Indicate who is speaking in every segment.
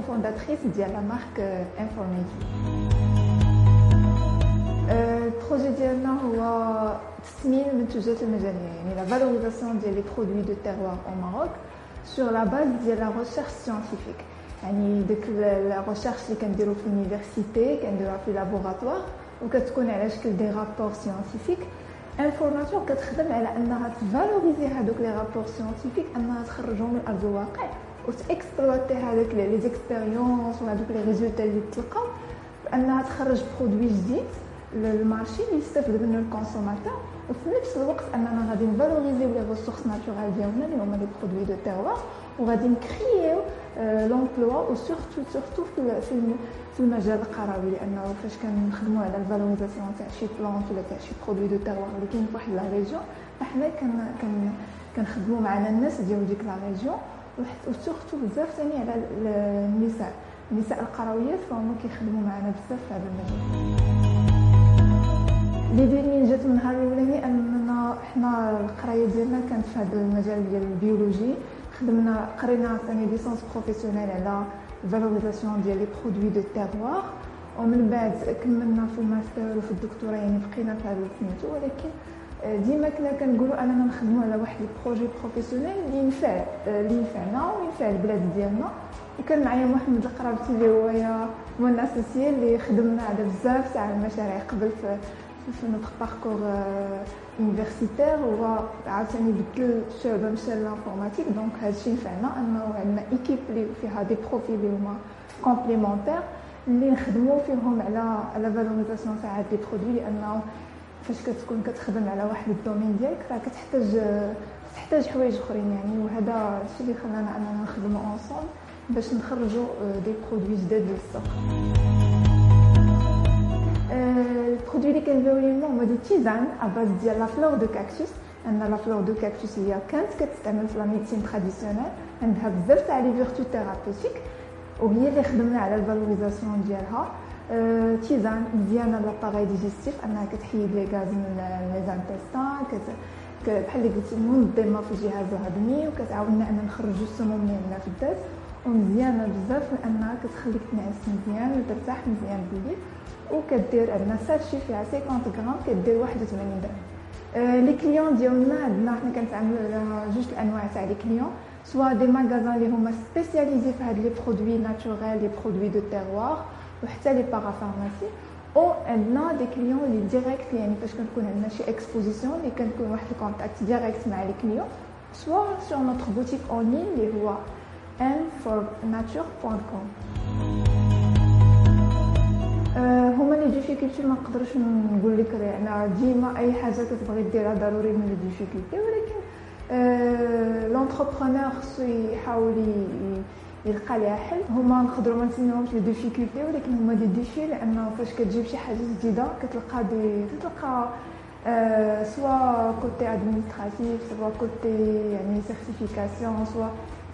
Speaker 1: fondatrice ديال la marque M4Nature ال projet ديالنا هو تثمين المنتوجات المجالية يعني la valorisation ديال les produits du terroir au Maroc sur la base ديال la recherche scientifique يعني ديك la recherche اللي كنديرو في l'université كنديروها في laboratoire وكتكون على شكل des rapports scientifiques M4Nature كتخدم على انها ت valoriser هذوك les rapports scientifiques انها تخرجهم من ارض الواقع وت exploiter هذوك les expériences وهذوك les résultats اللي تلقاو بأنها تخرج produit جديد لل marché اللي يستافد منه ال consommateur وفي نفس الوقت أننا غادي ن valoriser و les ressources naturelles ديالنا اللي هما les produits du terroir وغادي ن créer و l'emploi و surtout surtout في في المجال القروي لأنه فاش كنخدموا على ال valorisation تاع شي plante ولا تاع شي produit du terroir اللي كاين في واحد la région فحنا كن كنخدموا معنا الناس ديال ديك la région و surtout بزاف ثاني على النساء. النساء القرويات فهم كيخدموا معنا بزاف في هذا المجال. اللي من جات من نهار الأولاني اننا حنا القراية ديالنا كانت في هذا المجال ديال ال biologie. خدمنا قرينا ثاني licence professionnelle على valorisation ديال les produits du terroir ومن بعد كملنا في الماستر وفي الدكتوراه يعني بقينا في هذا سميتو ولكن ديما كنا كنقولوا أننا نخدموا على واحد ال projet professionnel اللي ينفع اللي ينفعنا وينفع البلاد ديالنا. وكان معايا محمد القرابتي اللي هو هو الناس اللي خدمنا على بزاف تاع المشاريع قبل في في notre parcours universitaire هو عاوتاني بدل الشعبه مشى l'informatique donc هادشي نفعنا أنه عندنا équipe اللي فيها des profils اللي هما complémentaires اللي نخدموا فيهم على على valorisation تاع هاد les produits لأنه فاش كتكون كتخدم على واحد ال domaine ديالك راه كتحتاج تحتاج حوايج اخرين يعني. وهذا الشيء اللي خلانا اننا نخدموا ensemble باش نخرجوا des produits جداد للسوق ال produit اللي كنبيعو اليوم هما des tisanes à base ديال la fleur de cactus أن la fleur de cactus هي كانت كتستعمل في la médecine traditionnelle عندها بزاف تاع les vertus thérapeutiques وهي اللي خدمنا على ال valorisation ديالها. tisane مزيانه l'appareil digestif انها كتحيد les gaz من les intestins بحال اللي قلتي منظمه في الجهاز الهضمي وكتعاوننا ان نخرجوا السموم اللي عندنا في الدم ومزيانه بزاف لانها كتخليك تنعس مزيان وترتاح مزيان بالليل وكدير عندنا sachet فيها 50 غرام كدير 81 درهم les clients ديالنا عندنا حنا كنتعاملوا على جوج الأنواع تاع les clients soit des magasins اللي هما spécialisés في هاد les produits naturels les produits du terroir وحتى les parapharmacies أو عندنا des clients اللي directs يعني فاش كنكون عندنا شي exposition اللي كنكون واحد ال contact direct مع les clients soit sur notre boutique en ligne اللي هو m4nature.com هما les difficultés ما نقدرش نقول لك يعني ديما أي حاجة كتبغي ديرها ضروري من les difficultés ولكن l'entrepreneur خصو يحاول يلقى ليها حل. هما نقدروا ما نسميوهمش les difficultés ولكن هما des défis لأنه فاش كتجيب شي حاجة جديدة كتلقى des تلقى soit côté administratif soit côté يعني certification soit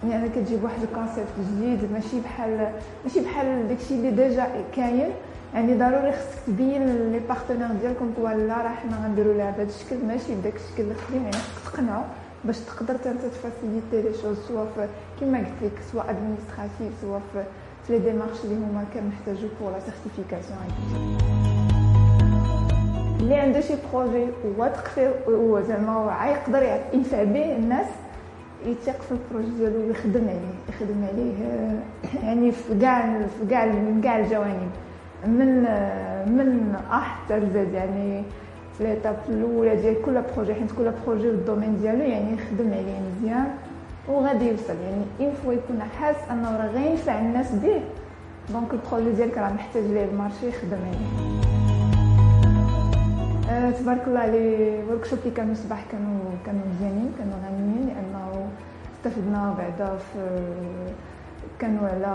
Speaker 1: يعني أنا كتجيب واحد ال concept جديد ماشي بحال ماشي بحال داكشي اللي déjà كاين. يعني ضروري خصك تبين les partenaires ديالكم لا راه حنا غنديروا لها بهذا الشكل ماشي بداك الشكل اللي قديم يعني خصك تقنعوا باش تقدر أنت ت faciliter les choses soit في كيما قلت لك soit administratif soit في les démarches اللي هما كنحتاجو pour la certification اللي عنده شي projet واثق فيه وزعما يقدر ينفع به الناس يثق في ال projet ديالو ويخدم عليه يخدم عليه يعني في كاع في كاع من كاع الجوانب. من من ا حتى لزاد يعني في l'étape الاولى ديال كل projet حيت كل projet وال domaine ديالو يعني يخدم عليه مزيان وغادي يوصل يعني en fait يكون حاس انه راه غينفع الناس به donc ال projet ديالك راه محتاج ليه ال marché يخدم عليه تبارك الله les workshops اللي كانوا الصباح كانوا كانوا مزيانين كانوا غنيين لأنه استفدنا بعدا في كانوا على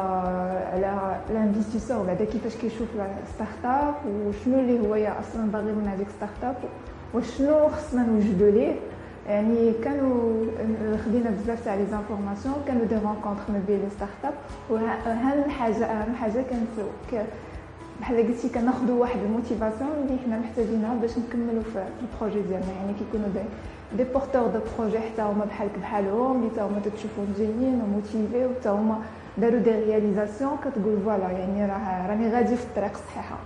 Speaker 1: على ال investisseur بعدا كيفاش كيشوف startup وشنو اللي هو أصلا باغي من هذيك startup وشنو خصنا نوجدوا ليه. يعني كانوا خدينا بزاف تاع les informations كانوا des rencontres ما بين les startups واهم حاجة أهم حاجة كانت بحال قلتي كناخذوا واحد ال motivation اللي حنا محتاجينها باش نكملوا في ال projet ديالنا. يعني كيكونوا des des porteurs de projet حتى هما بحالك بحالهم اللي حتى هما تتشوفهم جايين و motivés وحتى هما داروا des réalisations كتقول voilà يعني راه راني غادي في الطريق الصحيحة.